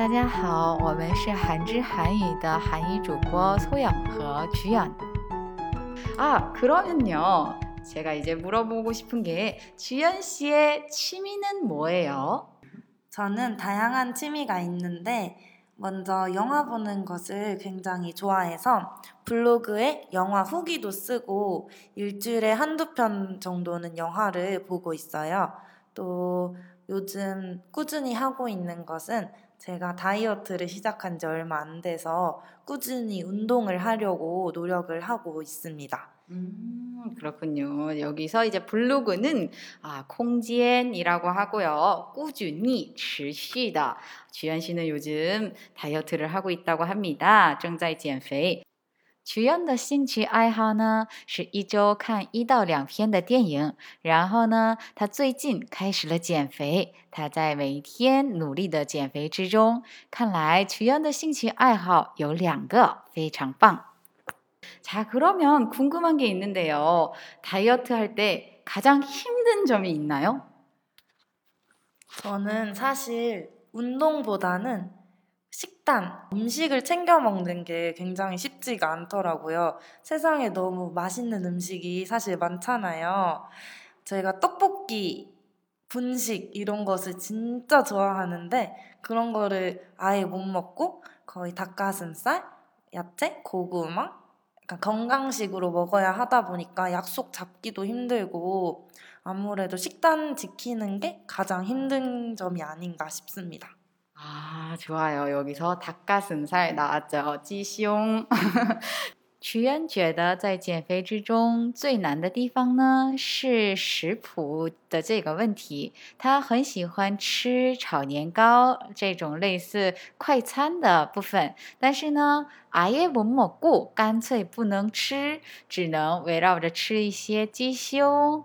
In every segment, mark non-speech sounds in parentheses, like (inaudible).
大家好，我们是韩之韩语的韩语主播소영和주연. 아, 그러면요. 제가 이제 물어보고 싶은 게 주연 씨의 취미는 뭐예요? 저는 다양한 취미가 있는데 먼저 영화 보는 것을 굉장히 좋아해서 블로그에 영화 후기도 쓰고 일주일에 한두 편 정도는 영화를 보고 있어요. 또 요즘 꾸준히 하고 있는 것은 제가 다이어트를 시작한 지 얼마 안 돼서 꾸준히 운동을 하려고 노력을 하고 있습니다. 음, 그렇군요. 여기서 이제 블로그는 아, 콩지엔이라고 하고요. 꾸준히 持续的. 주연 씨는 요즘 다이어트를 하고 있다고 합니다. 正在减肥. 주연的兴趣爱好呢是一周看一到两篇的电影，然后呢，他最近开始了减肥，他在每天努力的减肥之中。看来주연的兴趣爱好有两个，非常棒。 자, 그러면 궁금한 게 있는데요. 다이어트 할 때 가장 힘든 점이 있나요? 저는 사실 운동보다는 식단, 음식을 챙겨 먹는 게 굉장히 쉽지가 않더라고요. 세상에 너무 맛있는 음식이 사실 많잖아요. 제가 떡볶이, 분식 이런 것을 진짜 좋아하는데 그런 거를 아예 못 먹고 거의 닭가슴살, 야채, 고구마, 건강식으로 먹어야 하다 보니까 약속 잡기도 힘들고 아무래도 식단 지키는 게 가장 힘든 점이 아닌가 싶습니다. 아, 좋아요. 여기서 닭가슴살 나왔죠. 찌숑. 屈原觉得在减肥之中最难的地方呢是食谱的这个问题。他很喜欢吃炒年糕这种类似快餐的部分，但是呢，아예못먹고干脆不能吃，只能围绕着吃一些鸡胸。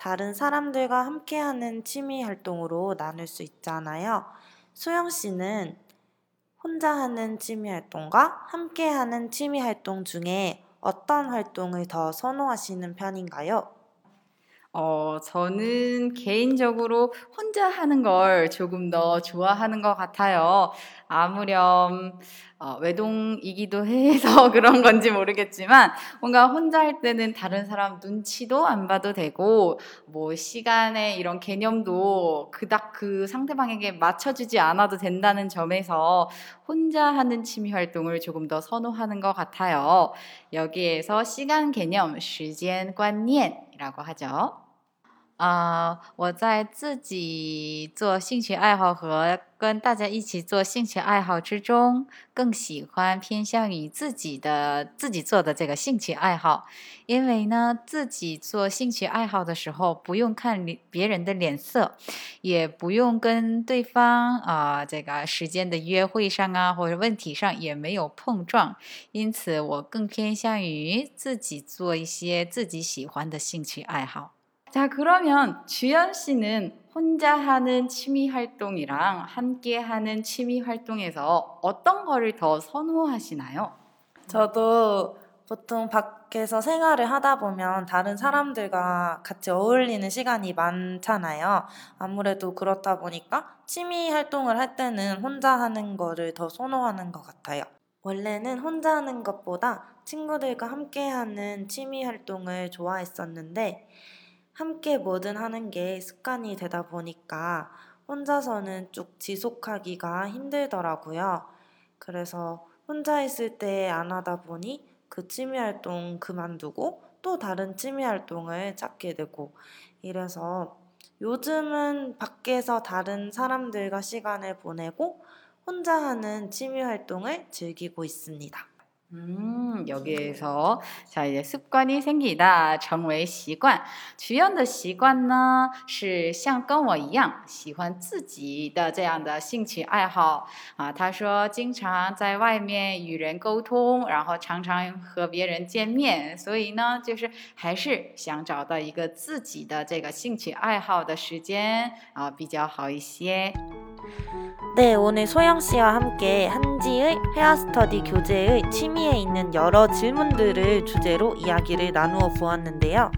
다른 사람들과 함께하는 취미 활동으로 나눌 수 있잖아요. 소영 씨는 혼자 하는 취미 활동과 함께하는 취미 활동 중에 어떤 활동을 더 선호하시는 편인가요? 어, 저는 개인적으로 혼자 하는 걸 조금 더 좋아하는 것 같아요. 아무렴, 어, 외동이기도 해서 (laughs) 그런 건지 모르겠지만, 뭔가 혼자 할 때는 다른 사람 눈치도 안 봐도 되고, 뭐, 시간의 이런 개념도 그닥 그 상대방에게 맞춰주지 않아도 된다는 점에서 혼자 하는 취미 활동을 조금 더 선호하는 것 같아요. 여기에서 시간 개념, 시간 관념, 라고 하죠. 啊、我在自己做兴趣爱好和跟大家一起做兴趣爱好之中，更喜欢偏向于自己的自己做的这个兴趣爱好，因为呢，自己做兴趣爱好的时候，不用看别人的脸色，也不用跟对方啊、这个时间的约会上啊或者问题上也没有碰撞，因此我更偏向于自己做一些自己喜欢的兴趣爱好。 자, 그러면 주연 씨는 혼자 하는 취미 활동이랑 함께 하는 취미 활동에서 어떤 거를 더 선호하시나요? 저도 보통 밖에서 생활을 하다 보면 다른 사람들과 같이 어울리는 시간이 많잖아요. 아무래도 그렇다 보니까 취미 활동을 할 때는 혼자 하는 거를 더 선호하는 것 같아요. 원래는 혼자 하는 것보다 친구들과 함께 하는 취미 활동을 좋아했었는데 함께 뭐든 하는 게 습관이 되다 보니까 혼자서는 쭉 지속하기가 힘들더라고요. 그래서 혼자 있을 때 안 하다 보니 그 취미 활동 그만두고 또 다른 취미 활동을 찾게 되고 이래서 요즘은 밖에서 다른 사람들과 시간을 보내고 혼자 하는 취미 활동을 즐기고 있습니다. 음, 여기에서 자 이제 습관이 생기다 成为习惯주연的习惯呢是像跟我一样喜欢自己的这样的兴趣爱好啊。他说经常在外面与人沟通，然后常常和别人见面，所以呢，就是还是想找到一个自己的这个兴趣爱好的时间啊比较好一些。 네, 오늘 소영 씨와 함께 한지의 헤어스터디 교재의 취미에 있는 여러 질문들을 주제로 이야기를 나누어 보았는데요.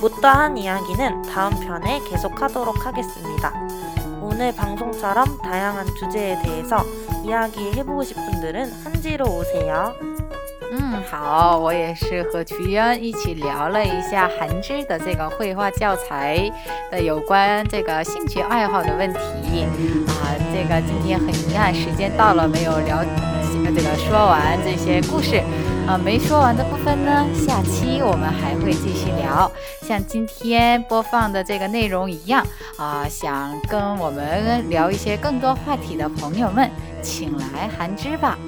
못다한 이야기는 다음 편에 계속하도록 하겠습니다. 오늘 방송처럼 다양한 주제에 대해서 이야기해보고 싶은 분들은 한지로 오세요. 嗯，好，我也是和菊渊一起聊了一下韩知的这个绘画教材的有关这个兴趣爱好的问题啊。这个今天很遗憾，时间到了没有聊这个说完这些故事啊，没说完的部分呢，下期我们还会继续聊。像今天播放的这个内容一样啊，想跟我们聊一些更多话题的朋友们，请来韩知吧。